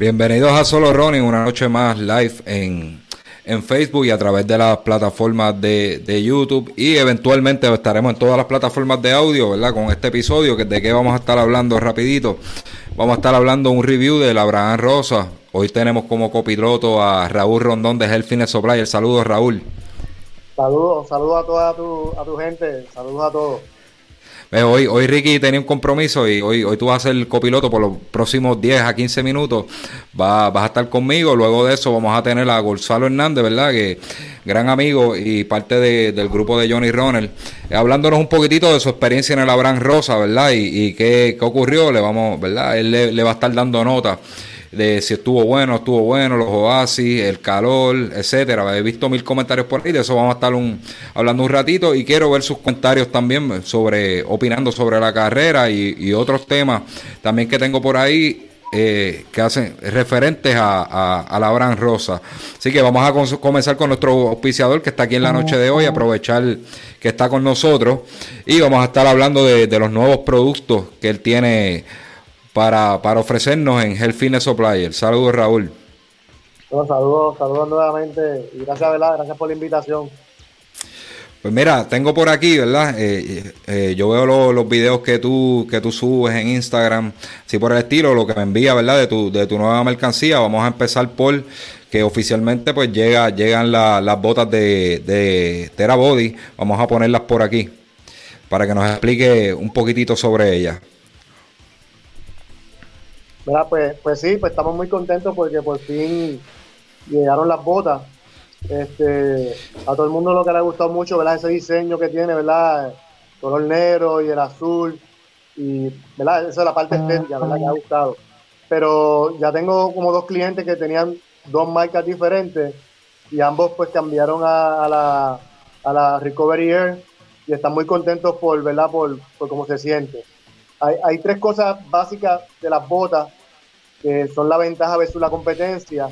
Bienvenidos a Solo Running, una noche más live en, en Facebook y a través de las plataformas de, de, YouTube y eventualmente estaremos en todas las plataformas de audio, ¿verdad? Con este episodio, que de qué vamos a estar hablando rapidito. Vamos a estar hablando un review de la Abraham Rosa. Hoy tenemos como copiloto a Raúl Rondón de Health Fitness Supply. Saludos, Raúl. Saludos, saludos a toda tu, a tu gente, saludos a todos. Hoy, hoy Ricky tenía un compromiso y hoy, hoy tú vas a ser el copiloto por los próximos 10 a 15 minutos. Va, vas a estar conmigo. Luego de eso vamos a tener a Gonzalo Hernández, ¿verdad? Que gran amigo y parte de, del grupo de Johnny Ronald. Eh, hablándonos un poquitito de su experiencia en el Abraham Rosa, ¿verdad? Y, y qué, qué, ocurrió. Le vamos, ¿verdad? Él le, le va a estar dando nota de si estuvo bueno, estuvo bueno, los oasis, el calor, etcétera. He visto mil comentarios por ahí, de eso vamos a estar un, hablando un ratito y quiero ver sus comentarios también sobre, opinando sobre la carrera y, y otros temas también que tengo por ahí. Eh, que hacen referentes a, a, a, la Bran Rosa. Así que vamos a comenzar con nuestro auspiciador que está aquí en la noche de hoy, aprovechar que está con nosotros y vamos a estar hablando de, de los nuevos productos que él tiene para, para ofrecernos en Health Fitness Supplier. Saludos, Raúl. Bueno, saludos, saludos nuevamente y gracias, ¿verdad? Gracias por la invitación. Pues mira, tengo por aquí, ¿verdad? Eh, eh, yo veo lo, los videos que tú, que tú subes en Instagram, así por el estilo, lo que me envía, ¿verdad? De tu, de tu nueva mercancía. Vamos a empezar por que oficialmente pues llega, llegan la, las botas de, de Tera Body. Vamos a ponerlas por aquí para que nos explique un poquitito sobre ellas. Mira, pues, pues sí, pues estamos muy contentos porque por fin llegaron las botas. Este, a todo el mundo lo que le ha gustado mucho, ¿verdad? Ese diseño que tiene, ¿verdad? El color negro y el azul. Y, ¿verdad? Esa es la parte estética, ¿verdad? Que ha gustado. Pero ya tengo como dos clientes que tenían dos marcas diferentes y ambos pues cambiaron a, a la, a la Recovery Air y están muy contentos por, ¿verdad? Por, por cómo se siente. Hay, hay, tres cosas básicas de las botas son la ventaja versus la competencia.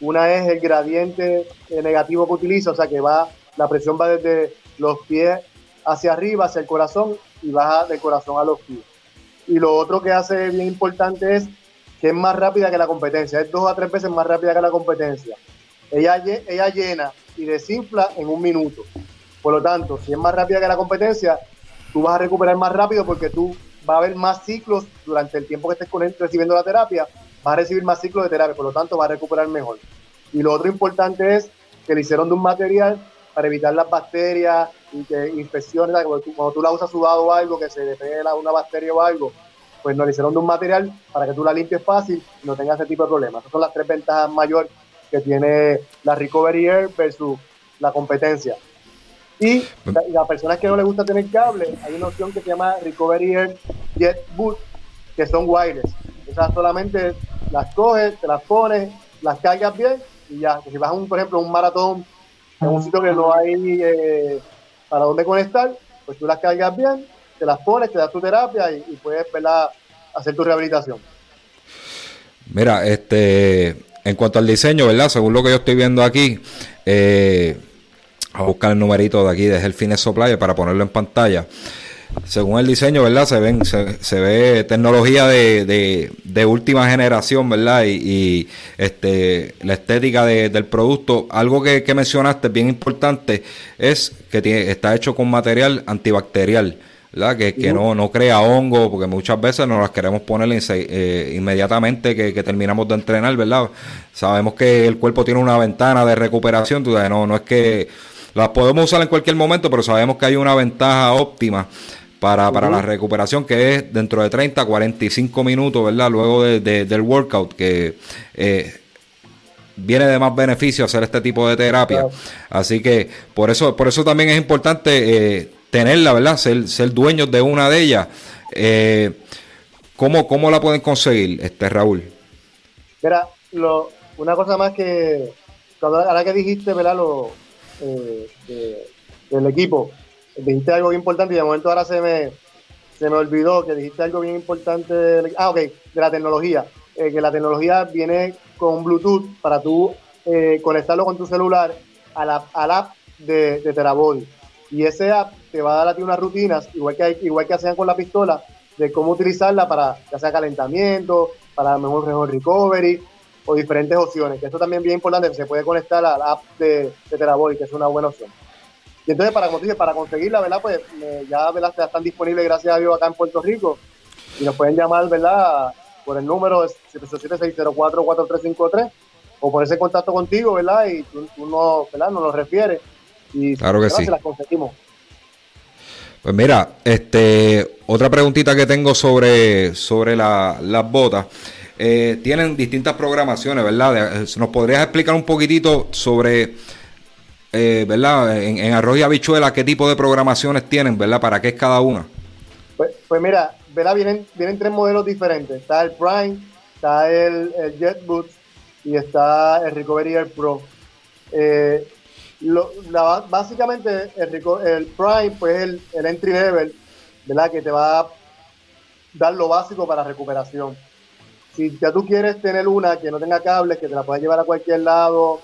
Una es el gradiente negativo que utiliza, o sea que va, la presión va desde los pies hacia arriba, hacia el corazón y baja del corazón a los pies. Y lo otro que hace bien importante es que es más rápida que la competencia, es dos a tres veces más rápida que la competencia. Ella, ella llena y desinfla en un minuto. Por lo tanto, si es más rápida que la competencia, tú vas a recuperar más rápido porque tú va a haber más ciclos durante el tiempo que estés recibiendo la terapia, va a recibir más ciclos de terapia, por lo tanto va a recuperar mejor. Y lo otro importante es que le hicieron de un material para evitar las bacterias y que infecciones, cuando tú, la usas sudado o algo, que se le pegue una bacteria o algo, pues nos le hicieron de un material para que tú la limpies fácil y no tengas ese tipo de problemas. Esas son las tres ventajas mayores que tiene la Recovery Air versus la competencia. Y las la personas que no les gusta tener cable, hay una opción que se llama Recovery Air Jet Boot, que son wireless. Esas solamente las coges, te las pones, las cargas bien y ya. Si vas, a un, por ejemplo, un maratón, en un sitio que no hay eh, para dónde conectar, pues tú las cargas bien, te las pones, te das tu terapia y, puedes ¿verdad? hacer tu rehabilitación. Mira, este, en cuanto al diseño, ¿verdad? Según lo que yo estoy viendo aquí, eh, a buscar el numerito de aquí de Health Fitness Supply para ponerlo en pantalla. Según el diseño, ¿verdad? Se ven, se, se ve tecnología de, de, última generación, ¿verdad? Y, este la estética de, del producto. Algo que, mencionaste bien importante es que está hecho con material antibacterial. ¿verdad? Que, que no, no crea hongo, porque muchas veces nos las queremos poner eh, inmediatamente que, que, terminamos de entrenar, ¿verdad? Sabemos que el cuerpo tiene una ventana de recuperación, tú sabes, no, no es que las podemos usar en cualquier momento, pero sabemos que hay una ventaja óptima para, para uh -huh. la recuperación que es dentro de 30 a 45 minutos, ¿verdad? Luego de, de, del workout, que eh, viene de más beneficio hacer este tipo de terapia. Claro. Así que por eso, por eso también es importante eh, tenerla, ¿verdad? Ser, ser dueños de una de ellas. Eh, ¿Cómo, ¿Cómo la pueden conseguir, este Raúl? Mira, lo, una cosa más que, ahora que dijiste, ¿verdad? Lo, eh, del equipo, dijiste algo bien importante y de momento ahora se me, se me olvidó que dijiste algo bien importante. ah, ok, de la tecnología. Eh, que la tecnología viene con Bluetooth para tú eh, conectarlo con tu celular a la, al app de, de Terabody. Y ese app te va a dar a ti unas rutinas, igual que, igual que hacían con la pistola, de cómo utilizarla para ya sea calentamiento, para mejor, mejor recovery o diferentes opciones. Que esto también es bien importante, se puede conectar a la app de, de Terabody, que es una buena opción. Y entonces, para, como para conseguirla, ¿verdad? Pues ya, ¿verdad? Están disponibles, gracias a Dios, acá en Puerto Rico. Y nos pueden llamar, ¿verdad? Por el número 787-604-4353 o ponerse en contacto contigo, ¿verdad? Y tú, no, ¿verdad? Nos lo refieres. Y claro que sí. se las conseguimos. Pues mira, este, otra preguntita que tengo sobre, sobre las botas. Eh, tienen distintas programaciones, ¿verdad? Eh, ¿Nos podrías explicar un poquitito sobre eh, ¿verdad? En, en, arroz y habichuela, ¿qué tipo de programaciones tienen, ¿verdad? ¿Para qué es cada una? Pues, pues mira, ¿verdad? Vienen, vienen tres modelos diferentes. Está el Prime, está el, el y está el Recovery Air Pro. Eh, básicamente el, el, Prime pues el, el entry level, ¿verdad? Que te va a dar lo básico para recuperación. Si ya tú quieres tener una que no tenga cables, que te la puedas llevar a cualquier lado,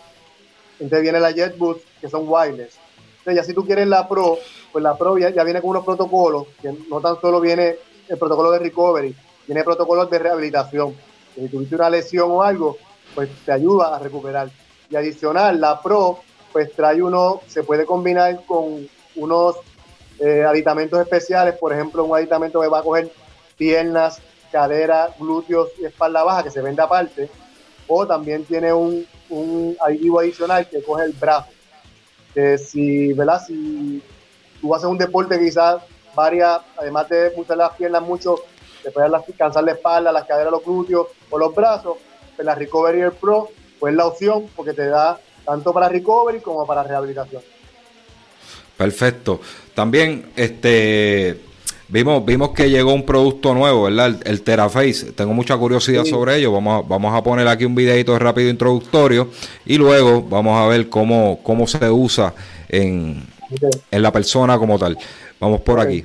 entonces viene la JetBoost, que son wireless. Entonces ya si tú quieres la Pro, pues la Pro ya, viene con unos protocolos, que no tan solo viene el protocolo de recovery, tiene protocolos de rehabilitación. Si tuviste una lesión o algo, pues te ayuda a recuperar. Y adicional, la Pro, pues trae uno, se puede combinar con unos eh, aditamentos especiales, por ejemplo, un aditamento que va a coger piernas, cadera, glúteos y espalda baja, que se vende aparte, o también tiene un, un aditivo adicional que coge el brazo. Que si, ¿verdad? Si tú haces un deporte quizás varias, además de usar las piernas mucho, te puedes cansar la espalda, las caderas, los glúteos o los brazos, pues la Recovery Pro pues la opción porque te da tanto para recovery como para rehabilitación. Perfecto. También, este, Vimos, vimos que llegó un producto nuevo, ¿verdad? El, Teraface. Tengo mucha curiosidad sobre ello. Vamos a, vamos a poner aquí un videito rápido introductorio y luego vamos a ver cómo, cómo se usa en, en la persona como tal. Vamos por aquí.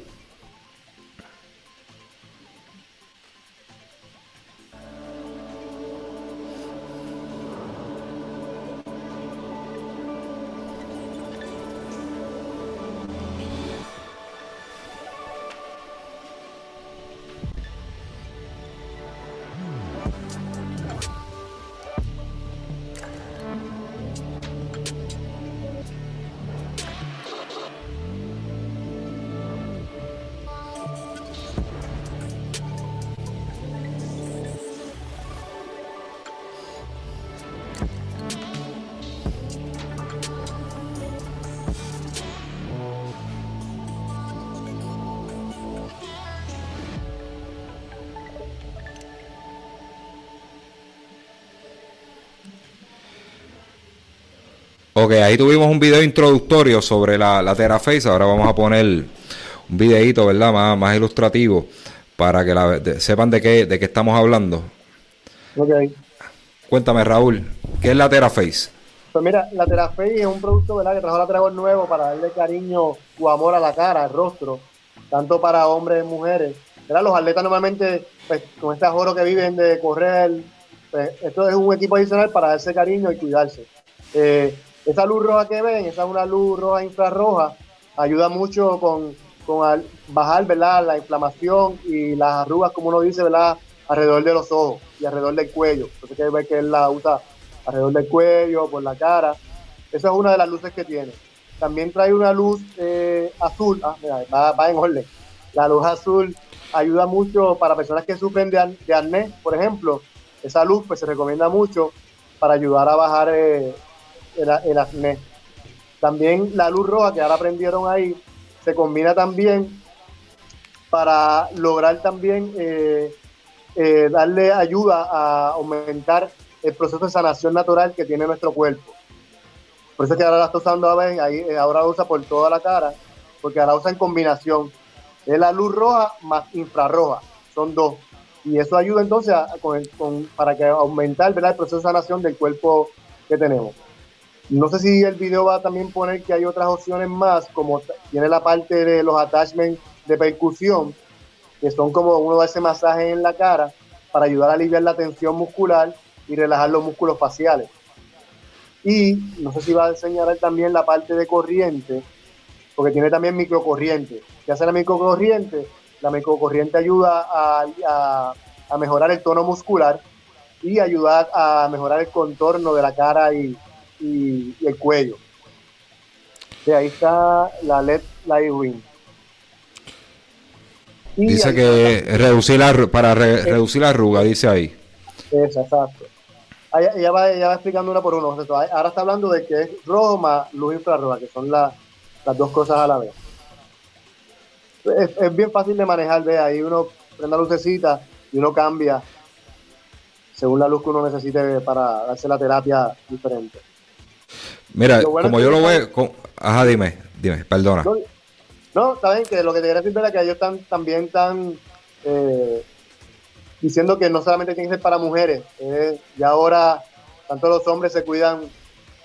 Ok, ahí tuvimos un video introductorio sobre la, la Teraface. Ahora vamos a poner un videito, ¿verdad? Más, más ilustrativo para que la, sepan de qué, de qué estamos hablando. Ok. Cuéntame, Raúl, ¿qué es la Teraface? Pues mira, la Teraface es un producto, ¿verdad? Que trajo la Trago nuevo para darle cariño o amor a la cara, al rostro, tanto para hombres y mujeres. ¿verdad? Los atletas normalmente, pues, con este oro que viven de correr, pues, esto es un equipo adicional para darse cariño y cuidarse. Eh, esa luz roja que ven, esa es una luz roja infrarroja, ayuda mucho con, bajar ¿verdad? la inflamación y las arrugas, como uno dice, ¿verdad? alrededor de los ojos y alrededor del cuello. Entonces que ver que él la usa alrededor del cuello, por la cara. Esa es una de las luces que tiene. También trae una luz eh, azul, ah, mira, va, en orden. La luz azul ayuda mucho para personas que sufren de, de arnés, por ejemplo. Esa luz pues se recomienda mucho para ayudar a bajar eh, el, acné. También la luz roja que ahora aprendieron ahí se combina también para lograr también eh, eh, darle ayuda a aumentar el proceso de sanación natural que tiene nuestro cuerpo. Por eso es que ahora la está usando ahí, eh, ahora la usa por toda la cara, porque ahora usa en combinación. Es la luz roja más infrarroja, son dos. y eso ayuda entonces para que aumentar el proceso de sanación del cuerpo que tenemos. No sé si el video va a también poner que hay otras opciones más, como tiene la parte de los attachments de percusión, que son como uno ese masaje en la cara para ayudar a aliviar la tensión muscular y relajar los músculos faciales. Y no sé si va a enseñar también la parte de corriente, porque tiene también microcorriente. ¿Qué hace la microcorriente? La microcorriente ayuda a, mejorar el tono muscular y ayuda a mejorar el contorno de la cara y, el cuello. De ahí está la LED Light Ring. dice que reducir la, para reducir la arruga, dice ahí. exacto. Ella va, ella va explicando una por uno. Ahora está hablando de que es rojo más luz infrarroja, que son las dos cosas a la vez. Es, bien fácil de manejar, de ahí uno prende la lucecita y uno cambia según la luz que uno necesite para darse la terapia diferente. Mira, como yo lo veo, ajá, dime, dime, perdona. No, está bien, que lo que te quería decir es que ellos están, también están eh, diciendo que no solamente tiene que ser para mujeres, eh, y ahora tanto los hombres se cuidan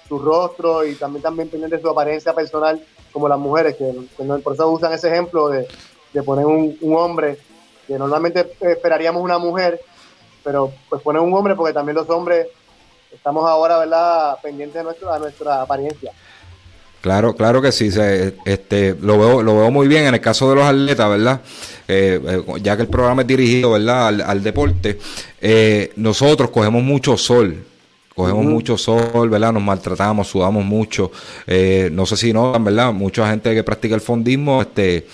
su rostro y también también pendientes de su apariencia personal como las mujeres, que, por eso usan ese ejemplo de, poner un, hombre, que normalmente esperaríamos una mujer, pero pues poner un hombre porque también los hombres estamos ahora, ¿verdad?, pendientes de nuestra, nuestra apariencia. Claro, claro que sí, este, lo veo, lo veo muy bien en el caso de los atletas, ¿verdad? Eh, eh, ya que el programa es dirigido, ¿verdad? Al, deporte, eh, nosotros cogemos mucho sol, cogemos mucho sol, ¿verdad? Nos maltratamos, sudamos mucho, no sé si notan, ¿verdad? Mucha gente que practica el fondismo, este,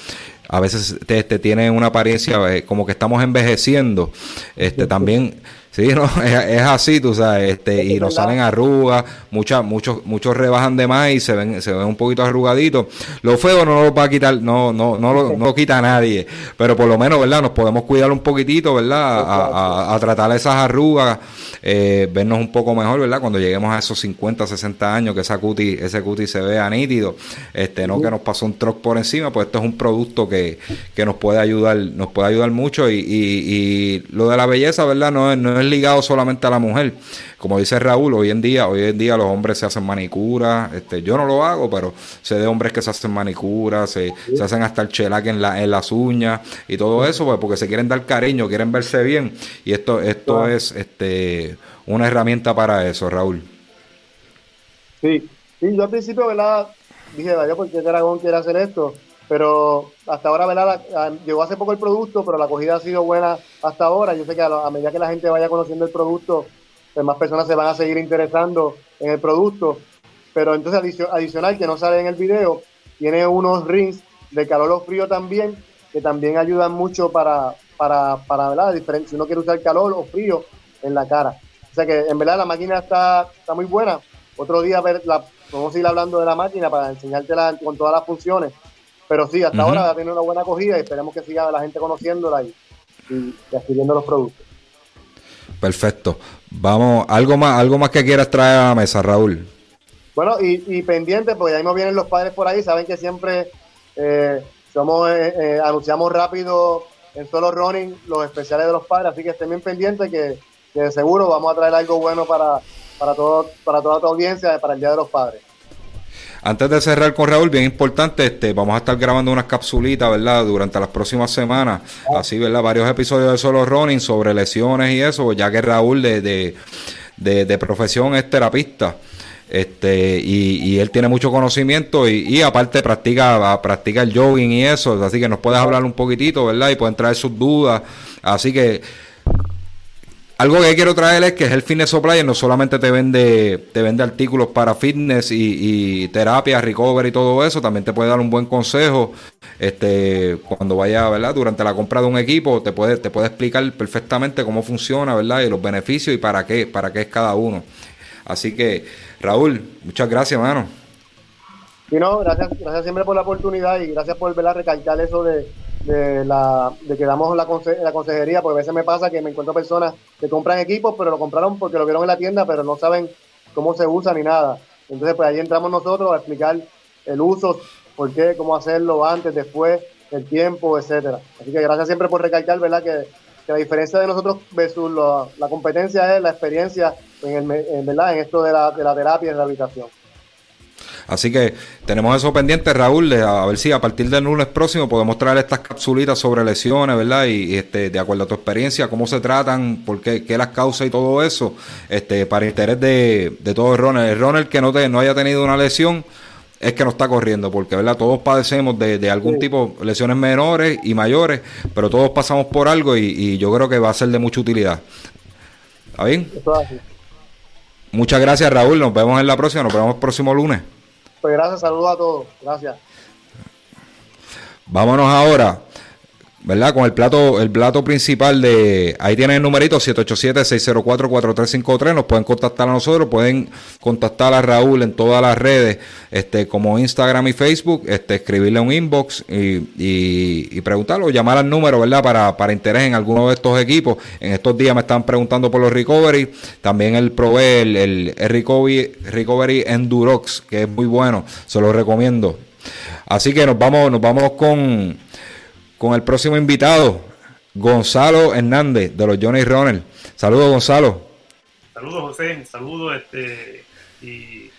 a veces este, tiene una apariencia como que estamos envejeciendo, este, también Sí, no, es, así, tú sabes, este, y nos salen arrugas, muchas, muchos, muchos rebajan de más y se ven, se ven un poquito arrugaditos. Lo feo no lo va a quitar, no, no, no lo, no lo quita nadie, pero por lo menos, ¿verdad? Nos podemos cuidar un poquitito, ¿verdad? A, a, tratar esas arrugas, eh, vernos un poco mejor, ¿verdad? Cuando lleguemos a esos 50, 60 años, que esa cuti, ese cuti se vea nítido, este, no que nos pasó un truck por encima, pues esto es un producto que, que nos puede ayudar, nos puede ayudar mucho y, y, y lo de la belleza, ¿verdad? No es, no es ligado solamente a la mujer. Como dice Raúl, hoy en día, hoy en día los hombres se hacen manicura, este, yo no lo hago, pero sé de hombres que se hacen manicura, se, se hacen hasta el chelaque en, la, en las uñas y todo eso, pues, porque se quieren dar cariño, quieren verse bien. Y esto, esto es este una herramienta para eso, Raúl. Sí, sí, yo al principio, ¿verdad? Dije, vaya, ¿por qué Dragón quiere hacer esto? Pero hasta ahora, ¿verdad? llegó hace poco el producto, pero la acogida ha sido buena hasta ahora. Yo sé que a, medida que la gente vaya conociendo el producto, pues más personas se van a seguir interesando en el producto. Pero entonces, adicional, que no sale en el video, tiene unos rings de calor o frío también, que también ayudan mucho para, para, para ¿verdad? Si uno quiere usar calor o frío en la cara. O sea que en verdad la máquina está, está muy buena. Otro día ver la, vamos a ir hablando de la máquina para enseñártela con todas las funciones pero sí, hasta ahora ha tenido una buena acogida y esperemos que siga la gente conociéndola y, adquiriendo los productos. Perfecto. Vamos, algo más, algo más que quieras traer a la mesa, Raúl. Bueno, y, y pendiente, porque ahí nos vienen los padres por ahí, saben que siempre eh, somos, eh, eh, anunciamos rápido en solo running los especiales de los padres, así que estén bien pendientes que, que seguro vamos a traer algo bueno para, para, todo, para toda tu audiencia para el Día de los Padres. Antes de cerrar con Raúl, bien importante, este, vamos a estar grabando unas capsulitas, ¿verdad? Durante las próximas semanas, así, ¿verdad? Varios episodios de Solo Running sobre lesiones y eso, ya que Raúl de, de, profesión es terapista. Este, y, él tiene mucho conocimiento y, aparte practica, practica el jogging y eso, así que nos puedes hablar un poquitito, ¿verdad? Y pueden traer sus dudas. Así que algo que quiero traer es que el Fitness Supplier no solamente te vende, te vende artículos para fitness y, terapia, recovery y todo eso, también te puede dar un buen consejo. Este, cuando vaya, ¿verdad? Durante la compra de un equipo, te puede, te puede explicar perfectamente cómo funciona, ¿verdad? Y los beneficios y para qué, para qué es cada uno. Así que, Raúl, muchas gracias, hermano. Sí, no, gracias, gracias siempre por la oportunidad y gracias por a recalcar eso de de, la, de que damos la, la consejería, porque a veces me pasa que me encuentro personas que compran equipos, pero lo compraron porque lo vieron en la tienda, pero no saben cómo se usa ni nada. Entonces, pues ahí entramos nosotros a explicar el uso, por qué, cómo hacerlo antes, después, el tiempo, etcétera. Así que gracias siempre por recalcar, ¿verdad? Que, que la diferencia de nosotros versus la, competencia es la experiencia en, el, ¿verdad? en esto de la, de la terapia y la habitación. Así que tenemos eso pendiente, Raúl, a ver si a partir del lunes próximo podemos traer estas capsulitas sobre lesiones, ¿verdad? Y, este, de acuerdo a tu experiencia, cómo se tratan, por qué, qué las causas y todo eso, este, para interés de, de todo el runner. El runner que no, te, no haya tenido una lesión es que no está corriendo, porque ¿verdad? todos padecemos de, de algún tipo tipo lesiones menores y mayores, pero todos pasamos por algo y, yo creo que va a ser de mucha utilidad. ¿Está bien? Muchas gracias Raúl, nos vemos en la próxima, nos vemos el próximo lunes. Pues gracias, saludos a todos, gracias. Vámonos ahora ¿verdad? Con el plato, el plato principal de, ahí tienen el numerito 787-604-4353, nos pueden contactar a nosotros, pueden contactar a Raúl en todas las redes, este, como Instagram y Facebook, este, escribirle un inbox y, y, preguntarlo, llamar al número, ¿verdad? Para, para interés en alguno de estos equipos. En estos días me están preguntando por los recovery, también el provee el, el, recovery, recovery Endurox, que es muy bueno, se lo recomiendo. Así que nos vamos, nos vamos con con el próximo invitado, Gonzalo Hernández, de los Johnny Runner. Saludos, Gonzalo. Saludos, José. Saludos, este, y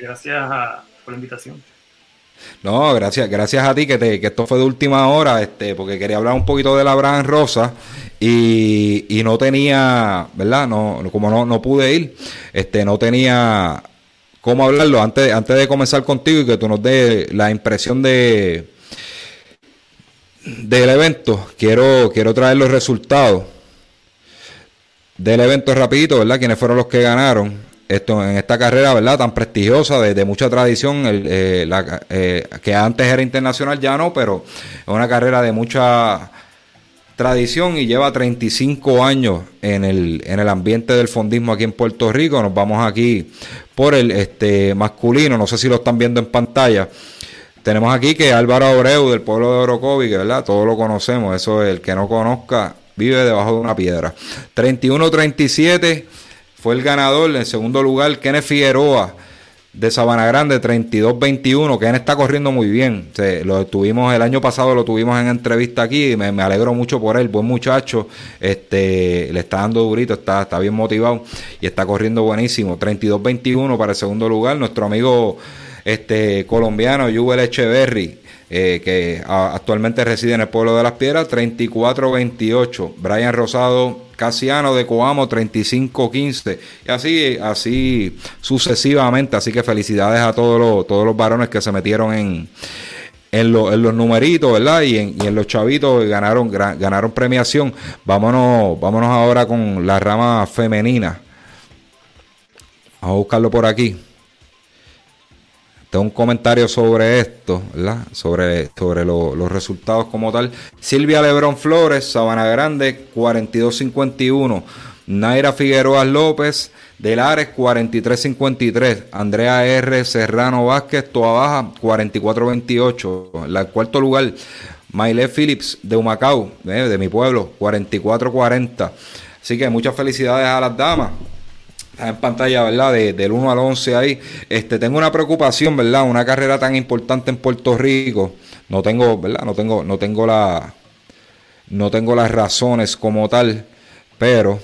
gracias por la invitación. No, gracias, gracias a ti que, te, que esto fue de última hora, este, porque quería hablar un poquito de la Abraham Rosa y, y no tenía, ¿verdad? No, como no, no pude ir, este, no tenía cómo hablarlo antes, antes de comenzar contigo y que tú nos des la impresión de, del evento, quiero, quiero traer los resultados del evento rapidito, ¿verdad? Quienes fueron los que ganaron esto en esta carrera, ¿verdad? Tan prestigiosa, de, mucha tradición, eh, eh, que antes era internacional, ya no, pero es una carrera de mucha tradición y lleva 35 años en el, en el ambiente del fondismo aquí en Puerto Rico. Nos vamos aquí por el este masculino, no sé si lo están viendo en pantalla. Tenemos aquí que Álvaro Abreu del pueblo de Orocovi, que verdad, todos lo conocemos, eso es el que no conozca, vive debajo de una piedra. 31-37 fue el ganador, en segundo lugar Kenneth Figueroa de Sabana Grande, 32-21. Kenneth está corriendo muy bien. lo tuvimos el año pasado, lo tuvimos en entrevista aquí. Y me, alegro mucho por él, buen muchacho. Este, le está dando durito, está, está bien motivado y está corriendo buenísimo. 32-21 para el segundo lugar. Nuestro amigo este colombiano Yuvel Echeverry, eh, que actualmente reside en el pueblo de Las Piedras, 34-28. Brian Rosado Casiano de Coamo, 35-15. Y así, así sucesivamente. Así que felicidades a todos los, todos los varones que se metieron en, en, los numeritos, ¿verdad? Y en, y en los chavitos ganaron, ganaron premiación. Vámonos, vámonos ahora con la rama femenina. Vamos a buscarlo por aquí un comentario sobre esto, ¿verdad? Sobre, sobre los resultados como tal. Silvia Lebrón Flores, Sabana Grande, 42-51. Naira Figueroa López, Delares, 43-53. Andrea R. Serrano Vázquez, Toa Baja, 44-28. En el cuarto lugar, Maile Phillips de Humacao, eh, de mi pueblo, 44-40. Así que muchas felicidades a las damas. Está en pantalla, ¿verdad? De, del 1 al 11 ahí. Este, tengo una preocupación, ¿verdad? Una carrera tan importante en Puerto Rico. No tengo, ¿verdad? No tengo, no tengo la, no tengo las razones como tal, pero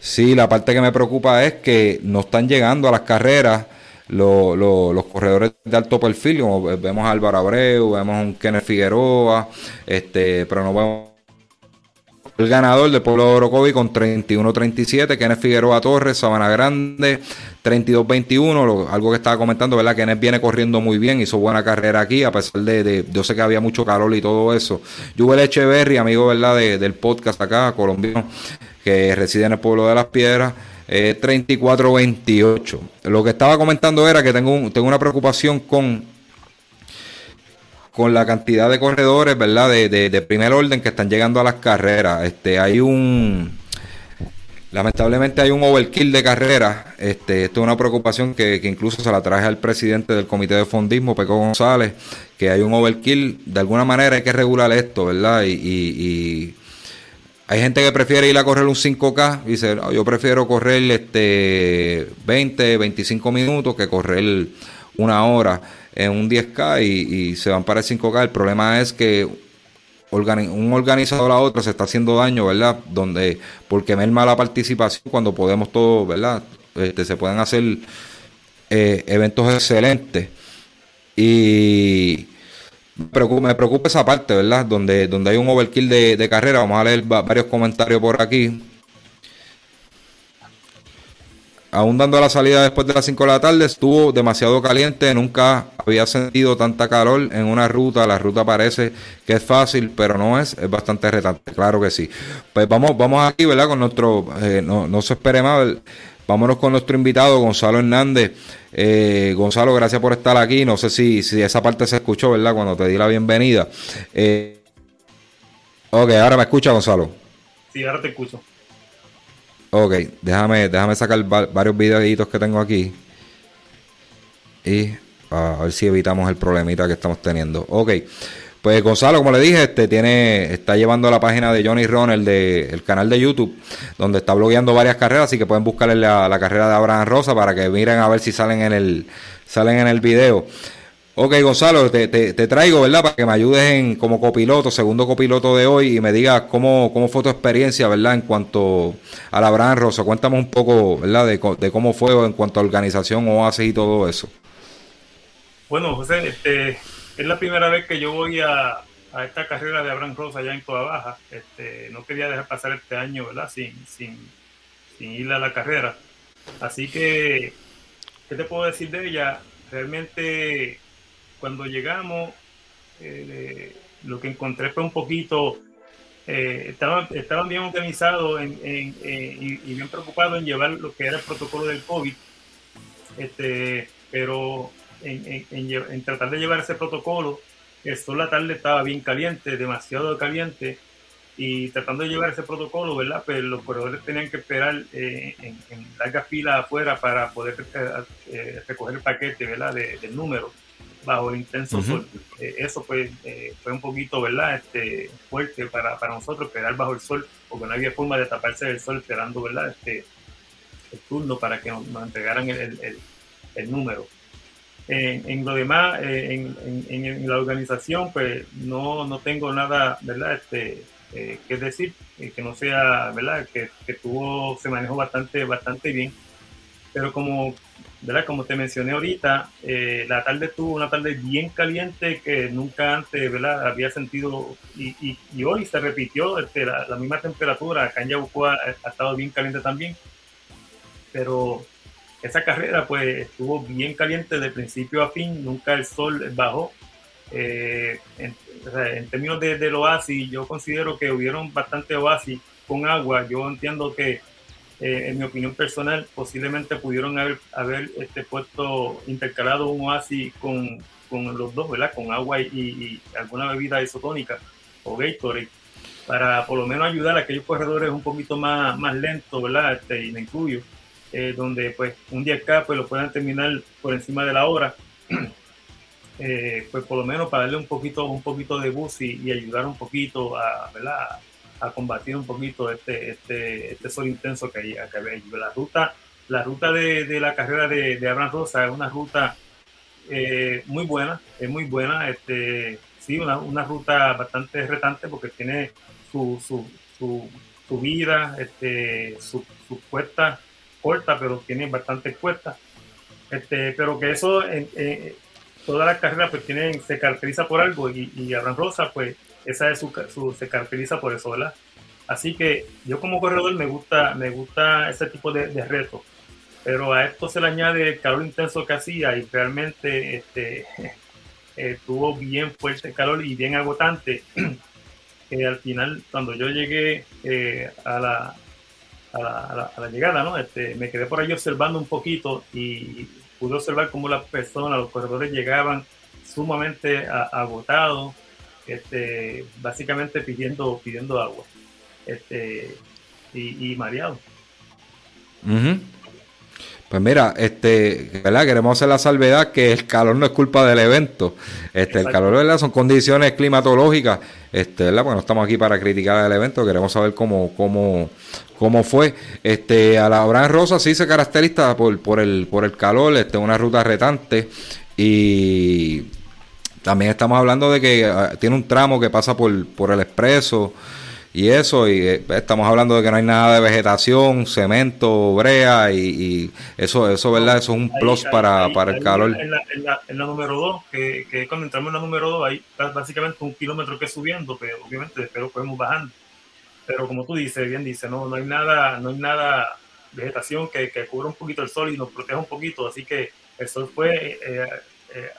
sí, la parte que me preocupa es que no están llegando a las carreras los corredores de alto perfil, como vemos a Álvaro Abreu, vemos a un Kenneth Figueroa, este, pero no vemos el ganador del pueblo de Orocovi con 31-37, Kenneth Figueroa Torres, Sabana Grande, 32-21, algo que estaba comentando, ¿verdad? Kenneth viene corriendo muy bien, hizo buena carrera aquí, a pesar de, yo sé que había mucho calor y todo eso. Yuvel Echeverry, amigo, ¿verdad? del podcast acá, colombiano, que reside en el pueblo de Las Piedras. 34-28. Lo que estaba comentando era que tengo, tengo una preocupación con con la cantidad de corredores, ¿verdad? De, de, primer orden que están llegando a las carreras. Este, hay un lamentablemente hay un overkill de carreras. Este, esto es una preocupación que, incluso se la traje al presidente del comité de fondismo, Peco González, que hay un overkill. De alguna manera hay que regular esto, ¿verdad? Y, y, hay gente que prefiere ir a correr un 5K y dice, yo prefiero correr este 20, 25 minutos que correr una hora en un 10K y, se van para el 5K. El problema es que un organizador a otro se está haciendo daño, ¿verdad? Donde, porque merma la participación cuando podemos todos, ¿verdad? Este, se pueden hacer eh, eventos excelentes. Y me preocupa, esa parte, ¿verdad? Donde, donde hay un overkill de, de carrera. Vamos a leer varios comentarios por aquí. Aún dando la salida después de las 5 de la tarde, estuvo demasiado caliente, nunca había sentido tanta calor en una ruta, la ruta parece que es fácil, pero no es, es bastante retante, claro que sí. Pues vamos, vamos aquí, ¿verdad? Con nuestro, eh, no, no se espere más, vámonos con nuestro invitado, Gonzalo Hernández. Eh, Gonzalo, gracias por estar aquí, no sé si, si esa parte se escuchó, ¿verdad? Cuando te di la bienvenida. Eh, ok, ahora me escucha, Gonzalo. Sí, ahora te escucho. Ok, déjame, déjame sacar varios videitos que tengo aquí. Y a ver si evitamos el problemita que estamos teniendo. Ok. Pues Gonzalo, como le dije, este tiene, está llevando la página de Johnny Ron, el de el canal de YouTube, donde está blogueando varias carreras, así que pueden buscarle la, la carrera de Abraham Rosa para que miren a ver si salen en el, salen en el video. Ok, Gonzalo, te, te, traigo, ¿verdad? Para que me ayudes en, como copiloto, segundo copiloto de hoy, y me digas cómo, cómo fue tu experiencia, ¿verdad? En cuanto a la Abraham Rosa. Cuéntame un poco, ¿verdad? De, cómo fue en cuanto a organización, OASIS y todo eso. Bueno, José, este, es la primera vez que yo voy a, a esta carrera de Abraham Rosa allá en Toda Baja. Este, no quería dejar pasar este año, ¿verdad? Sin, sin, sin ir a la carrera. Así que, ¿qué te puedo decir de ella? Realmente cuando llegamos, eh, lo que encontré fue un poquito, eh, estaban, estaban bien organizados y, bien preocupados en llevar lo que era el protocolo del COVID, este, pero en, tratar de llevar ese protocolo, el sol la tarde estaba bien caliente, demasiado caliente, y tratando de llevar ese protocolo, ¿verdad? Pues los corredores tenían que esperar eh, en, en largas filas afuera para poder recoger el paquete, ¿verdad? del número bajo el intenso sol. Eh, eso pues eh, fue un poquito, ¿verdad? Este, fuerte para, para, nosotros esperar bajo el sol, porque no había forma de taparse del sol esperando, ¿verdad? Este, el turno para que nos, entregaran el, el, el número. En, lo demás, eh, en, en, la organización, pues no, no tengo nada, ¿verdad? Este, que decir, que no sea, ¿verdad? Que, que tuvo, se manejó bastante, bastante bien. Pero como ¿verdad? Como te mencioné ahorita, eh, la tarde estuvo una tarde bien caliente que nunca antes, ¿verdad? Había sentido y, y, hoy se repitió este, la, misma temperatura. Acá en Yabucoa ha, estado bien caliente también, pero esa carrera pues estuvo bien caliente de principio a fin, nunca el sol bajó. Eh, en, en, términos de, del oasis, yo considero que hubieron bastante oasis con agua. Yo entiendo que eh, en mi opinión personal, posiblemente pudieron haber, haber este, puesto, intercalado un oasis con, con los dos, ¿verdad? Con agua y, alguna bebida isotónica o Gatorade, para por lo menos ayudar a aquellos corredores un poquito más, más lentos, ¿verdad? Este, eh, donde pues un día acá pues lo puedan terminar por encima de la hora. Eh, pues por lo menos para darle un poquito, un poquito de bus y, y ayudar un poquito a, ¿verdad? A combatir un poquito este, este, este sol intenso que hay acá. La ruta, la ruta de, de la carrera de, de, Abraham Rosa es una ruta eh, muy buena, es muy buena, este, sí, una, una ruta bastante retante porque tiene su, su, su, su vida, este, su, su cuesta corta, pero tiene bastante cuesta. Este, pero que eso, en, todas las carreras pues tienen, se caracteriza por algo y Abraham Rosa pues esa es su, se caracteriza por eso. Así que yo como corredor me gusta, ese tipo de, retos, pero a esto se le añade el calor intenso que hacía y realmente este, tuvo bien fuerte el calor y bien agotante. que al final, cuando yo llegué eh, a, la, llegada. Este, me quedé por ahí observando un poquito y pude observar cómo las personas, los corredores llegaban sumamente agotados, este, básicamente pidiendo, pidiendo agua este, y, mareado. Pues mira, este, ¿verdad? Queremos hacer la salvedad que el calor no es culpa del evento. Este, el calor, ¿verdad? Son condiciones climatológicas, este, ¿verdad? Porque no estamos aquí para criticar el evento, queremos saber cómo, cómo, cómo fue. Este, a la Abraham Rosa sí se caracteriza por, por el, por el calor, este, una ruta retante y también estamos hablando de que ah, tiene un tramo que pasa por, por el expreso y eso, y eh, estamos hablando de que no hay nada de vegetación, cemento, brea, y, eso, eso, ¿verdad? Eso es un plus para, para el calor. En la, en la, número 2, que, que, cuando entramos en la número 2, hay básicamente un kilómetro que subiendo, pero obviamente después podemos bajando. Pero como tú dices, bien dice, no, no hay nada, no hay nada vegetación que, que cubra un poquito el sol y nos proteja un poquito, así que el sol fue eh, eh,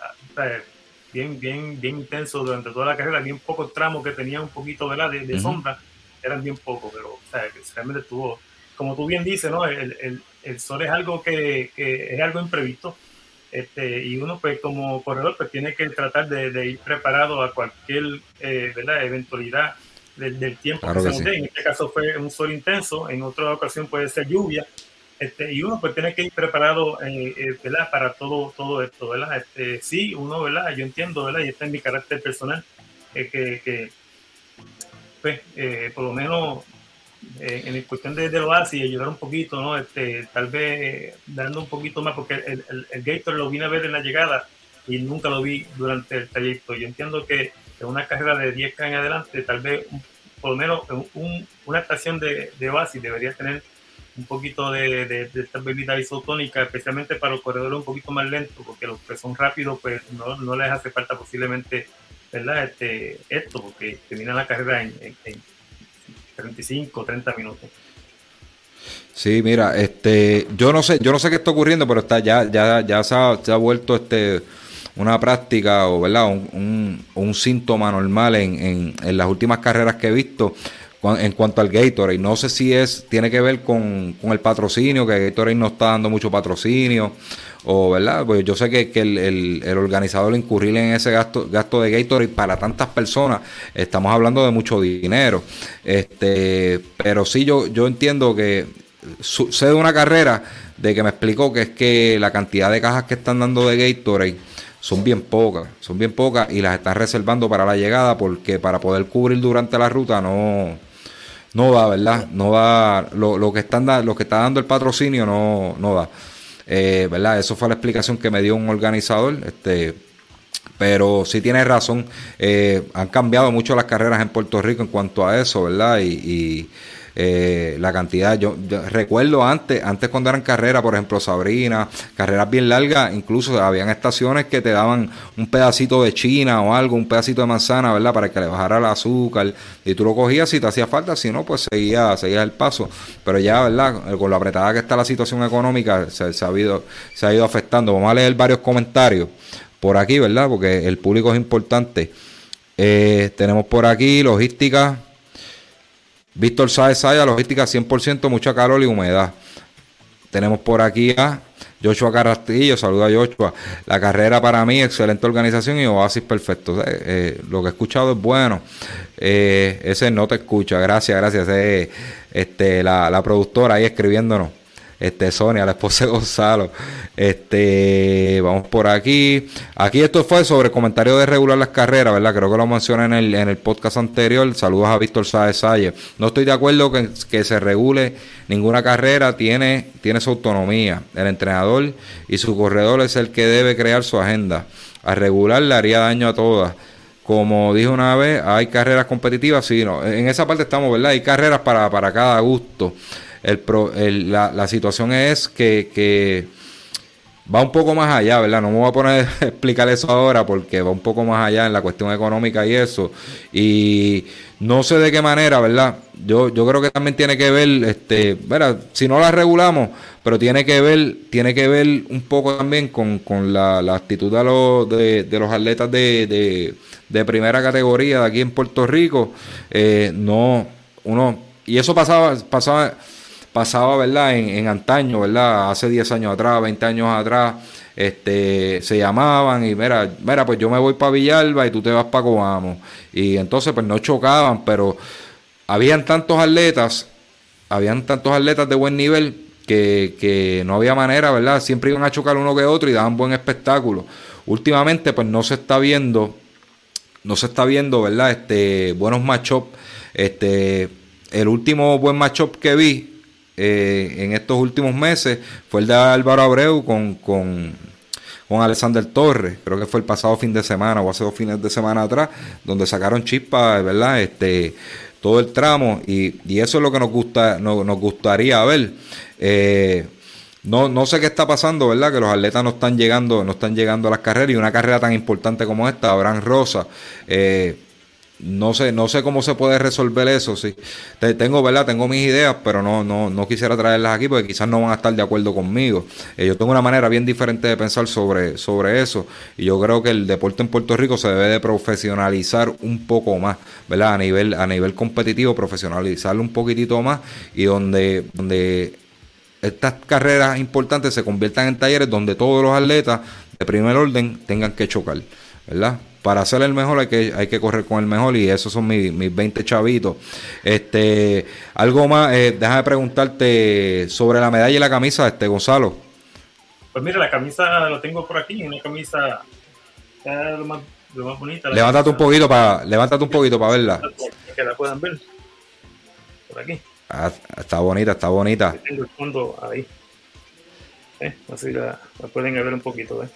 bien, bien, bien intenso durante toda la carrera, bien pocos tramos que tenía un poquito de, de, sombra, eran bien pocos, pero o sea, realmente estuvo, como tú bien dices, ¿no? El, el, el sol es algo que, que, es algo imprevisto. Este, y uno pues como corredor pues tiene que tratar de, de ir preparado a cualquier eh, ¿verdad? eventualidad del, del tiempo que se nos dé. En este caso fue un sol intenso, en otra ocasión puede ser lluvia, este, y uno pues tiene que ir preparado eh, eh, ¿verdad? para todo, todo esto, ¿verdad? Este, sí, uno, ¿verdad? Yo entiendo, ¿verdad? Y está en mi carácter personal, eh, que, que pues, por lo menos en cuestión de, de lo y ayudar un poquito, ¿no? Este, tal vez dando un poquito más, porque el, el, Gator lo vine a ver en la llegada y nunca lo vi durante el trayecto. Yo entiendo que en una carrera de 10K en adelante, tal vez por lo menos un, una estación de, de oasis debería tener un poquito de, de, de esta bebida isotónica, especialmente para los corredores un poquito más lentos, porque los que son rápidos, pues no, no les hace falta posiblemente ¿verdad? Este, esto, porque terminan la carrera en, en, en 35, 30 minutos. Sí, mira, este, yo no sé, yo no sé qué está ocurriendo, pero está ya, ya, ya se ha, se ha vuelto este una práctica o verdad un, un, un síntoma normal en, en, en, las últimas carreras que he visto en cuanto al Gatorade. No sé si es tiene que ver con, el patrocinio, que Gatorade no está dando mucho patrocinio, o verdad, pues yo sé que, el, organizador incurrir en ese gasto, gasto de Gatorade para tantas personas, estamos hablando de mucho dinero. Este, pero sí yo, yo entiendo que sucede una carrera de que me explicó que es que la cantidad de cajas que están dando de Gatorade son bien pocas, son bien pocas y las están reservando para la llegada porque para poder cubrir durante la ruta no, no da, ¿verdad? No da, lo, lo que están lo que está dando el patrocinio no, no da. Eh, ¿Verdad? Eso fue la explicación que me dio un organizador. Este, pero sí tiene razón, eh, han cambiado mucho las carreras en Puerto Rico en cuanto a eso, ¿verdad? Y, y eh, la cantidad. Yo, recuerdo antes, antes cuando eran carreras, por ejemplo, Sabrina, carreras bien largas, incluso habían estaciones que te daban un pedacito de china o algo, un pedacito de manzana, ¿verdad? Para que le bajara el azúcar y tú lo cogías si te hacía falta, si no, pues seguía, seguía el paso. Pero ya, ¿verdad? Con lo apretada que está la situación económica, se, se, ha, ido, se ha ido afectando. Vamos a leer varios comentarios por aquí, ¿verdad? Porque el público es importante. Eh, tenemos por aquí logística. Víctor Sáez Saya, logística 100%, mucha calor y humedad. Tenemos por aquí a Joshua Carrastillo, saluda a Joshua. La carrera para mí, excelente organización y oasis perfecto. Eh, eh, lo que he escuchado es bueno. Eh, ese no te escucha, gracias, gracias. Este, la, la productora ahí escribiéndonos este Sonia, la esposa de Gonzalo. Este, vamos por aquí. Aquí esto fue sobre comentario de regular las carreras, ¿verdad? Creo que lo mencioné en el, en el podcast anterior. Saludos a Víctor Sáez Salle. No estoy de acuerdo que, que se regule ninguna carrera, tiene, tiene su autonomía. El entrenador y su corredor es el que debe crear su agenda. A regular le haría daño a todas como dije una vez, hay carreras competitivas, sí, no, en esa parte estamos, ¿verdad? Hay carreras para, para cada gusto. El, el la, la, situación es que, que, va un poco más allá, ¿verdad? No me voy a poner a explicar eso ahora porque va un poco más allá en la cuestión económica y eso. Y no sé de qué manera, ¿verdad? Yo, yo creo que también tiene que ver, este, ¿verdad? Si no la regulamos, pero tiene que ver, tiene que ver un poco también con, con la, la, actitud de los, de, de los atletas de, de, de, primera categoría de aquí en Puerto Rico. Eh, no, uno, y eso pasaba, pasaba pasaba, ¿verdad? En, en antaño, ¿verdad? Hace 10 años atrás, 20 años atrás, este, se llamaban y mira, mira, pues yo me voy para Villalba y tú te vas para Coamo. Y entonces pues no chocaban, pero habían tantos atletas, habían tantos atletas de buen nivel que, que no había manera, ¿verdad? Siempre iban a chocar uno que otro y daban buen espectáculo. Últimamente pues no se está viendo, no se está viendo, ¿verdad? Este, buenos matchups. Este, el último buen matchup que vi eh, en estos últimos meses fue el de Álvaro Abreu con, con, con Alexander Torres, creo que fue el pasado fin de semana o hace dos fines de semana atrás, donde sacaron chispas, ¿verdad? Este, todo el tramo y, y eso es lo que nos gusta, nos, nos gustaría ver. Eh, no, no sé qué está pasando, ¿verdad? Que los atletas no están llegando, no están llegando a las carreras y una carrera tan importante como esta, Abraham Rosa, eh, no sé, no sé cómo se puede resolver eso, sí. tengo, ¿verdad? Tengo mis ideas, pero no, no, no quisiera traerlas aquí porque quizás no van a estar de acuerdo conmigo. Eh, yo tengo una manera bien diferente de pensar sobre, sobre eso. Y yo creo que el deporte en Puerto Rico se debe de profesionalizar un poco más, ¿verdad? A nivel, a nivel competitivo, profesionalizarlo un poquitito más y donde, donde estas carreras importantes se conviertan en talleres donde todos los atletas de primer orden tengan que chocar, ¿verdad? Para ser el mejor hay que, hay que correr con el mejor y esos son mis, mis 20 chavitos. Este, algo más, eh, déjame preguntarte sobre la medalla y la camisa, este Gonzalo. Pues mira, la camisa la tengo por aquí, una camisa lo más, lo más bonita. Levántate un poquito para, levántate un poquito para verla. Que la puedan ver. Por aquí. Ah, está bonita, está bonita. Tengo el fondo ahí. ¿Eh? Así la, pueden ver un poquito. ¿eh?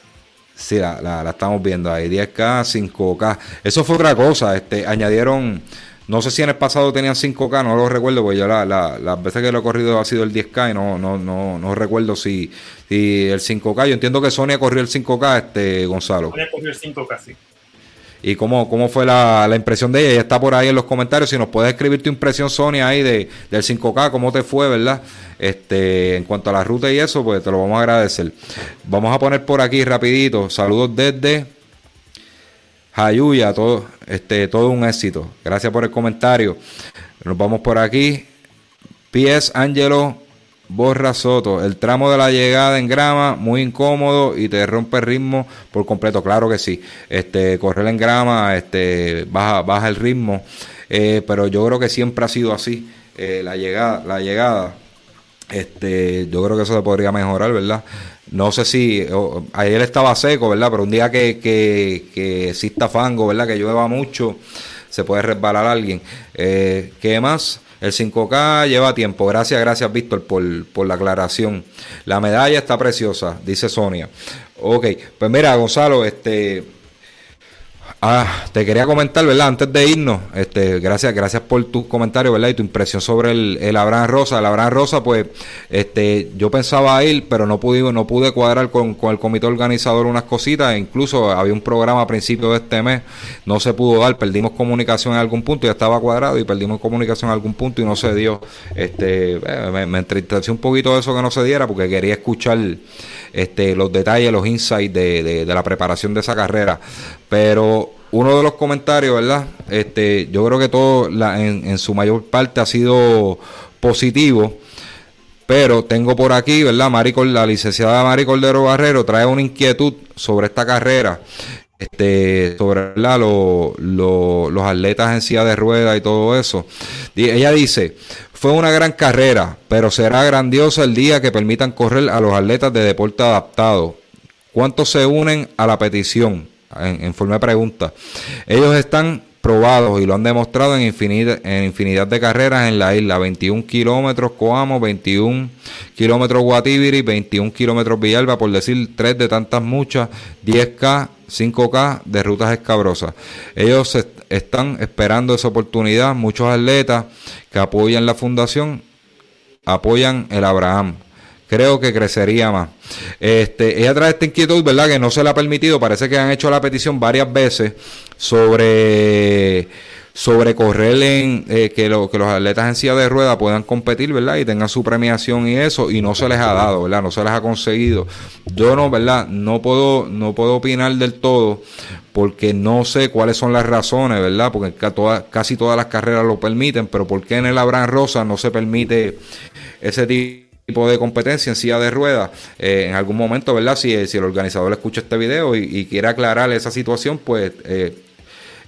Sí, la, la, estamos viendo ahí. 10K, 5K. Eso fue otra cosa. Este, añadieron. No sé si en el pasado tenían 5K, no lo recuerdo, porque yo la, las veces que lo he corrido ha sido el 10K y no, no, no, no recuerdo si, si el 5K. Yo entiendo que Sonia corrió el 5K, este Gonzalo. Sonia corrió el 5K, sí y cómo, cómo fue la, impresión de ella. Ella está por ahí en los comentarios. Si nos puedes escribir tu impresión, Sonia, ahí de, del 5K, cómo te fue, ¿verdad? Este, en cuanto a la ruta y eso, pues te lo vamos a agradecer. Vamos a poner por aquí rapidito. Saludos desde Jayuya, todo, este, todo un éxito. Gracias por el comentario. Nos vamos por aquí. Pies Angelo Borra Soto, el tramo de la llegada en grama, muy incómodo y te rompe el ritmo por completo. Claro que sí. Este, correr en grama, este, baja, baja el ritmo. Eh, pero yo creo que siempre ha sido así. Eh, la llegada, la llegada. Este, yo creo que eso se podría mejorar, ¿verdad? No sé si ayer estaba seco, ¿verdad? Pero un día que, que, que exista fango, ¿verdad? Que llueva mucho, se puede resbalar alguien. Eh, ¿Qué más? El 5K lleva tiempo. Gracias, gracias, Víctor, por, por la aclaración. La medalla está preciosa, dice Sonia. Ok, pues mira, Gonzalo, este Ah, te quería comentar, ¿verdad? Antes de irnos, este, gracias, gracias por tu comentario, ¿verdad? Y tu impresión sobre el, el Abraham Rosa. El Abraham Rosa, pues, este, yo pensaba ir, pero no pude, no pude cuadrar con, el comité organizador unas cositas. Incluso había un programa a principios de este mes, no se pudo dar, perdimos comunicación en algún punto, ya estaba cuadrado y perdimos comunicación en algún punto y no se dio. Este, eh, me, me entristeció un poquito eso que no se diera porque quería escuchar este, los detalles, los insights de, de, la preparación de esa carrera. Pero uno de los comentarios, ¿verdad? Este, yo creo que todo la, en, su mayor parte ha sido positivo. Pero tengo por aquí, ¿verdad? Maricol, la licenciada Mari Cordero Barrero trae una inquietud sobre esta carrera, este, sobre los atletas en silla de ruedas y todo eso. Ella dice, fue una gran carrera, pero será grandiosa el día que permitan correr a los atletas de deporte adaptado. ¿Cuántos se unen a la petición? en, forma de pregunta. Ellos están probados y lo han demostrado en infinidad, en infinidad de carreras en la isla. 21 kilómetros Coamo, 21 kilómetros Guatibiri, 21 kilómetros Villalba, por decir tres de tantas muchas, 10K, 5K de rutas escabrosas. Ellos están esperando esa oportunidad. Muchos atletas que apoyan la fundación apoyan el Abraham creo que crecería más. Este, ella trae esta inquietud, ¿verdad? Que no se le ha permitido, parece que han hecho la petición varias veces sobre sobre correr en eh, que, lo, que los atletas en silla de ruedas puedan competir, ¿verdad? Y tengan su premiación y eso, y no se les ha dado, ¿verdad? No se les ha conseguido. Yo no, ¿verdad? No puedo, no puedo opinar del todo porque no sé cuáles son las razones, ¿verdad? Porque casi todas las carreras lo permiten, pero ¿por qué en el Abraham Rosa no se permite ese tipo? Tipo de competencia en silla de ruedas eh, en algún momento, ¿verdad? Si, si el organizador escucha este video y, quiere aclarar esa situación, pues eh,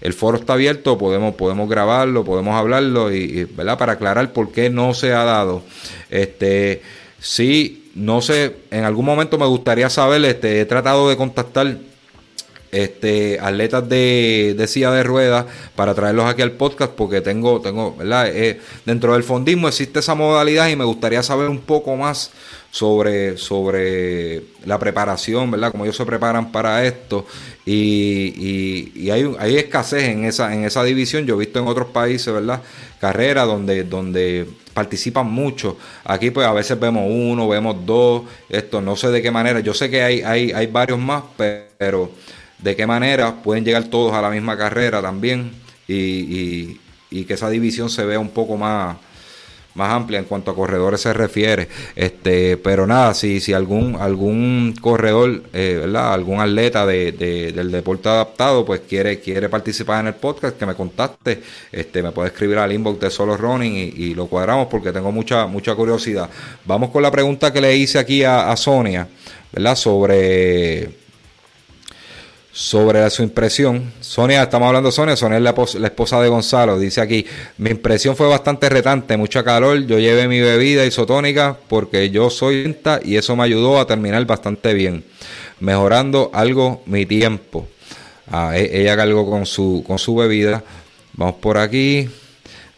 el foro está abierto, podemos, podemos grabarlo, podemos hablarlo y, ¿verdad? Para aclarar por qué no se ha dado. Este, sí, no sé, en algún momento me gustaría saber, este, he tratado de contactar este, atletas de, de, silla de ruedas para traerlos aquí al podcast porque tengo, tengo, ¿verdad? Eh, dentro del fondismo existe esa modalidad y me gustaría saber un poco más sobre, sobre la preparación, ¿verdad? Cómo ellos se preparan para esto y, y, hay, hay escasez en esa, en esa división. Yo he visto en otros países, ¿verdad? Carreras donde, donde participan mucho. Aquí pues a veces vemos uno, vemos dos, esto no sé de qué manera. Yo sé que hay, hay, hay varios más, pero de qué manera pueden llegar todos a la misma carrera también y, y, que esa división se vea un poco más, más amplia en cuanto a corredores se refiere. Este, pero nada, si, si algún, algún corredor, eh, ¿verdad? algún atleta de, del deporte adaptado, pues quiere, quiere participar en el podcast, que me contacte, este, me puede escribir al inbox de Solo Running y, lo cuadramos porque tengo mucha, mucha curiosidad. Vamos con la pregunta que le hice aquí a, a Sonia, ¿verdad? Sobre sobre su impresión. Sonia, estamos hablando de Sonia, Sonia es la, esposa de Gonzalo. Dice aquí, mi impresión fue bastante retante, mucha calor, yo llevé mi bebida isotónica porque yo soy lenta y eso me ayudó a terminar bastante bien, mejorando algo mi tiempo. Ah, e, ella cargó con su, con su bebida. Vamos por aquí.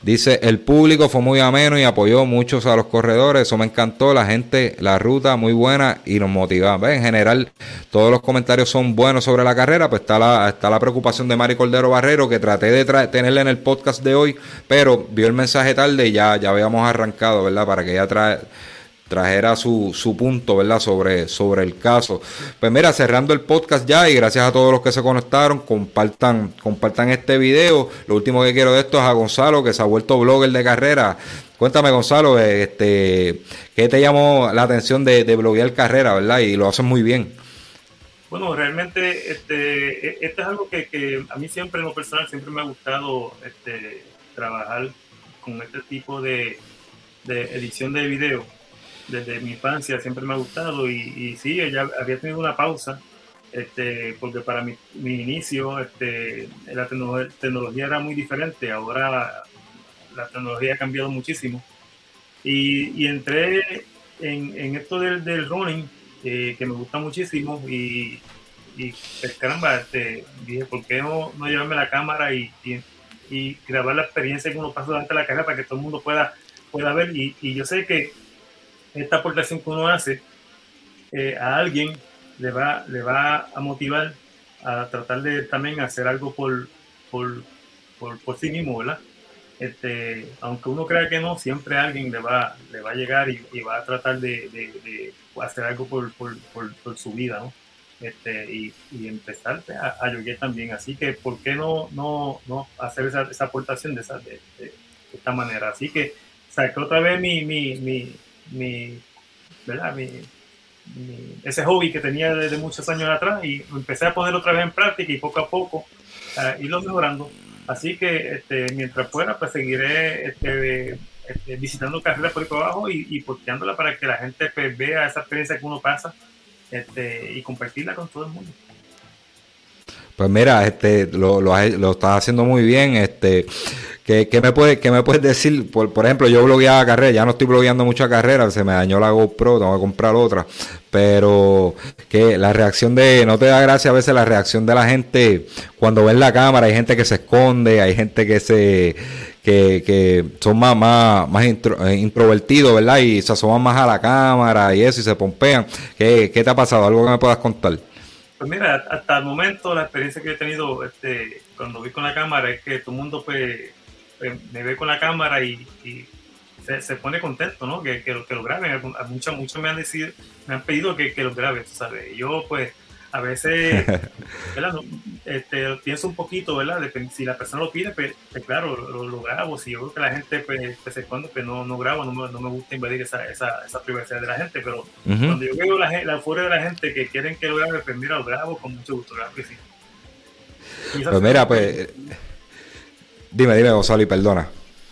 Dice, el público fue muy ameno y apoyó muchos a los corredores, eso me encantó, la gente, la ruta muy buena y nos motivaba. En general, todos los comentarios son buenos sobre la carrera, pues está la, está la preocupación de Mari Cordero Barrero, que traté de tenerla en el podcast de hoy, pero vio el mensaje tarde y ya, ya habíamos arrancado, ¿verdad? Para que ella trae trajera su, su punto, ¿verdad? Sobre, sobre el caso. Pues mira, cerrando el podcast ya y gracias a todos los que se conectaron, compartan, compartan este video. Lo último que quiero de esto es a Gonzalo, que se ha vuelto blogger de carrera. Cuéntame, Gonzalo, este, ¿qué te llamó la atención de, de bloguear carrera, verdad? Y lo haces muy bien. Bueno, realmente este, e, este es algo que, que, a mí siempre en lo personal siempre me ha gustado este, trabajar con este tipo de, de edición de video desde mi infancia siempre me ha gustado y, sí, ella había tenido una pausa, este, porque para mi, mi inicio este, la tecnología era muy diferente, ahora la tecnología ha cambiado muchísimo. Y, entré en, esto del, running, eh, que me gusta muchísimo, y, y pues, caramba, este, dije, ¿por qué no, no llevarme la cámara y, y, grabar la experiencia que uno pasa durante la carrera para que todo el mundo pueda, pueda ver? Y yo sé que esta aportación que uno hace eh, a alguien le va, le va a motivar a tratar de también hacer algo por, por, por, sí mismo, ¿verdad? Este, aunque uno crea que no, siempre alguien le va, le va a llegar y, va a tratar de, hacer algo por, por, su vida, ¿no? Este, y, y empezar a, a también. Así que, ¿por qué no, no, no hacer esa, esa aportación de, esa, de, esta manera? Así que saqué otra vez mi, mi, mi, mi, ¿verdad? Mi, ese hobby que tenía desde muchos años atrás y empecé a poner otra vez en práctica y poco a poco uh, irlo mejorando. Así que este, mientras pueda, pues seguiré este, este, visitando carreras por ahí por abajo y, y posteándola para que la gente pues, vea esa experiencia que uno pasa este, y compartirla con todo el mundo. Pues mira, este, lo, lo, estás haciendo muy bien. Este, ¿Qué, qué me, puede, qué me puedes decir? Por, por ejemplo, yo blogueaba carrera, ya no estoy blogueando mucha carrera, se me dañó la GoPro, tengo que comprar otra. Pero que la reacción de, no te da gracia a veces la reacción de la gente cuando ven la cámara, hay gente que se esconde, hay gente que se que, que son más, más, más eh, introvertidos, ¿verdad? Y se asoman más a la cámara y eso, y se pompean. ¿Qué, qué te ha pasado? ¿Algo que me puedas contar? Pues mira, hasta el momento la experiencia que he tenido este, cuando vi con la cámara es que todo el mundo pues, pues me ve con la cámara y, se, pone contento, ¿no? Que, que, lo, graben. Muchos, muchos me han decidido, me han pedido que, que lo grabe, ¿sabes? Yo pues a veces este, pienso un poquito, ¿verdad? si la persona lo pide, pues, pues claro, lo, grabo. Si yo veo que la gente pues, pues esconde, pues no, no grabo, no me, no me gusta invadir esa, esa, esa, privacidad de la gente. Pero cuando yo veo la, la fuera de la gente que quieren que lo grabe, pues mira, lo grabo con mucho gusto, claro que sí. Pues mira, pues. Dime, dime, Gonzalo, y perdona.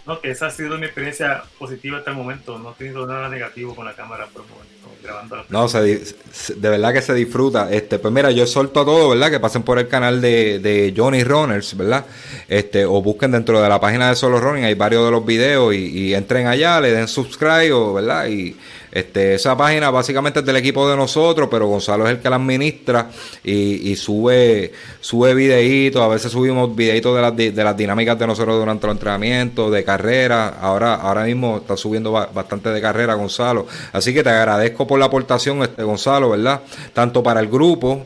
No, que esa ha sido mi experiencia positiva hasta el momento. No he tenido nada negativo con la cámara por el momento, grabando la No, se, de verdad que se disfruta. Este, pues mira, yo solto a todos, ¿verdad? Que pasen por el canal de, de Johnny Runners, ¿verdad? Este, o busquen dentro de la página de Solo Running, hay varios de los videos y, y entren allá, le den subscribe, ¿verdad? Y este, esa página básicamente es del equipo de nosotros, pero Gonzalo es el que la administra y, sube, sube videitos, a veces subimos videitos de las, de las dinámicas de nosotros durante los entrenamientos, de carrera, ahora, ahora mismo está subiendo bastante de carrera Gonzalo, así que te agradezco por la aportación este Gonzalo, ¿verdad? Tanto para el grupo,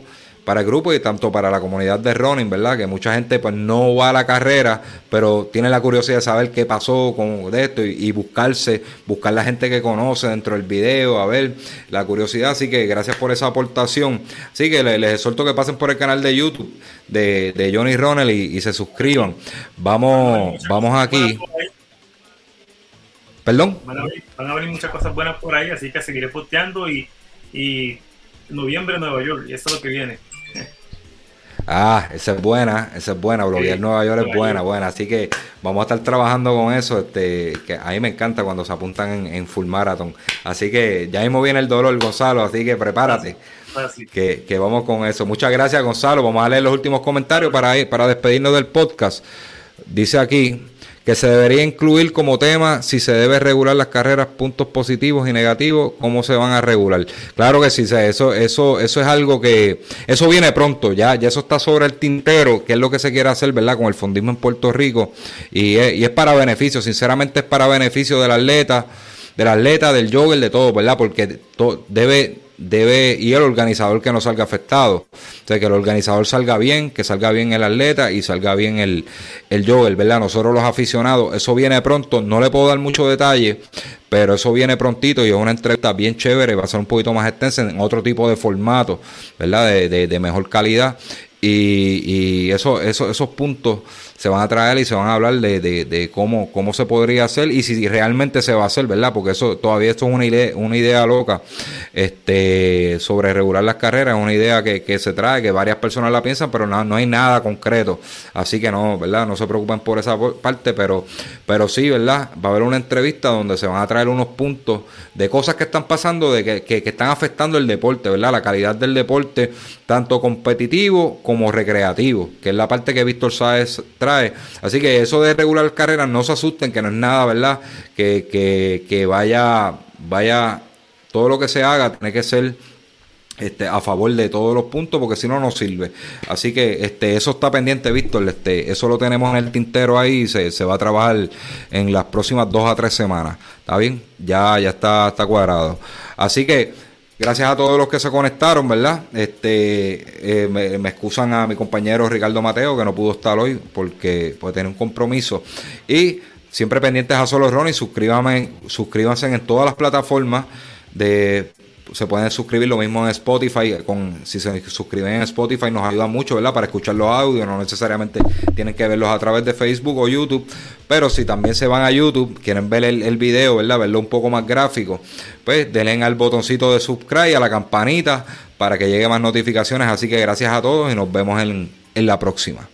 para el grupo y tanto para la comunidad de running, ¿verdad? Que mucha gente pues no va a la carrera, pero tiene la curiosidad de saber qué pasó con esto y, buscarse, buscar la gente que conoce dentro del video, a ver la curiosidad. Así que gracias por esa aportación. Así que les, exhorto que pasen por el canal de YouTube de, Johnny Ronald y, se suscriban. Vamos, vamos aquí. Perdón. Van a, venir, muchas cosas buenas por ahí, así que seguiré posteando y, y noviembre Nueva York, y eso es lo que viene. Ah, esa es buena, esa es buena, bloguear Nueva York es buena, buena, así que vamos a estar trabajando con eso, este, que a mí me encanta cuando se apuntan en, full marathon, así que ya mismo viene el dolor Gonzalo, así que prepárate, que, que, vamos con eso. Muchas gracias Gonzalo, vamos a leer los últimos comentarios para, para despedirnos del podcast. Dice aquí, que se debería incluir como tema si se debe regular las carreras, puntos positivos y negativos, cómo se van a regular. Claro que sí, eso, eso, eso es algo que, eso viene pronto, ya, ya eso está sobre el tintero, que es lo que se quiere hacer, ¿verdad? Con el fondismo en Puerto Rico, y es, y es para beneficio, sinceramente es para beneficio del atleta, del atleta, del jogger, de todo, ¿verdad? Porque debe debe y el organizador que no salga afectado. O sea, que el organizador salga bien, que salga bien el atleta y salga bien el, el jogger, ¿verdad? Nosotros los aficionados, eso viene pronto, no le puedo dar mucho detalle, pero eso viene prontito y es una entrevista bien chévere, va a ser un poquito más extensa en otro tipo de formato, ¿verdad? De, de, mejor calidad. Y, y eso, eso, esos puntos se van a traer y se van a hablar de, de, cómo, cómo se podría hacer y si realmente se va a hacer, ¿verdad? Porque eso todavía esto es una idea, una idea loca este, sobre regular las carreras, es una idea que, que se trae, que varias personas la piensan, pero no, no hay nada concreto. Así que no, ¿verdad? No se preocupen por esa parte, pero, pero sí, ¿verdad? Va a haber una entrevista donde se van a traer unos puntos de cosas que están pasando, de que, que, que están afectando el deporte, ¿verdad? La calidad del deporte, tanto competitivo como recreativo, que es la parte que Víctor Sáez trae Así que eso de regular carreras, no se asusten, que no es nada, ¿verdad? Que, que, vaya, vaya, todo lo que se haga tiene que ser este, a favor de todos los puntos, porque si no, no sirve. Así que este, eso está pendiente, Víctor. Este, eso lo tenemos en el tintero ahí y se, se va a trabajar en las próximas dos a tres semanas. ¿Está bien? Ya, ya está, está cuadrado. Así que Gracias a todos los que se conectaron, ¿verdad? Este, eh, me, excusan a mi compañero Ricardo Mateo, que no pudo estar hoy porque puede tener un compromiso. Y siempre pendientes a Solo Ronnie, suscríbanse, suscríbanse en todas las plataformas de se pueden suscribir lo mismo en Spotify. Con, si se suscriben en Spotify nos ayuda mucho, ¿verdad? Para escuchar los audios, no necesariamente tienen que verlos a través de Facebook o YouTube. Pero si también se van a YouTube, quieren ver el, video, ¿verdad? Verlo un poco más gráfico, pues denle al botoncito de subscribe, a la campanita, para que lleguen más notificaciones. Así que gracias a todos y nos vemos en, en la próxima.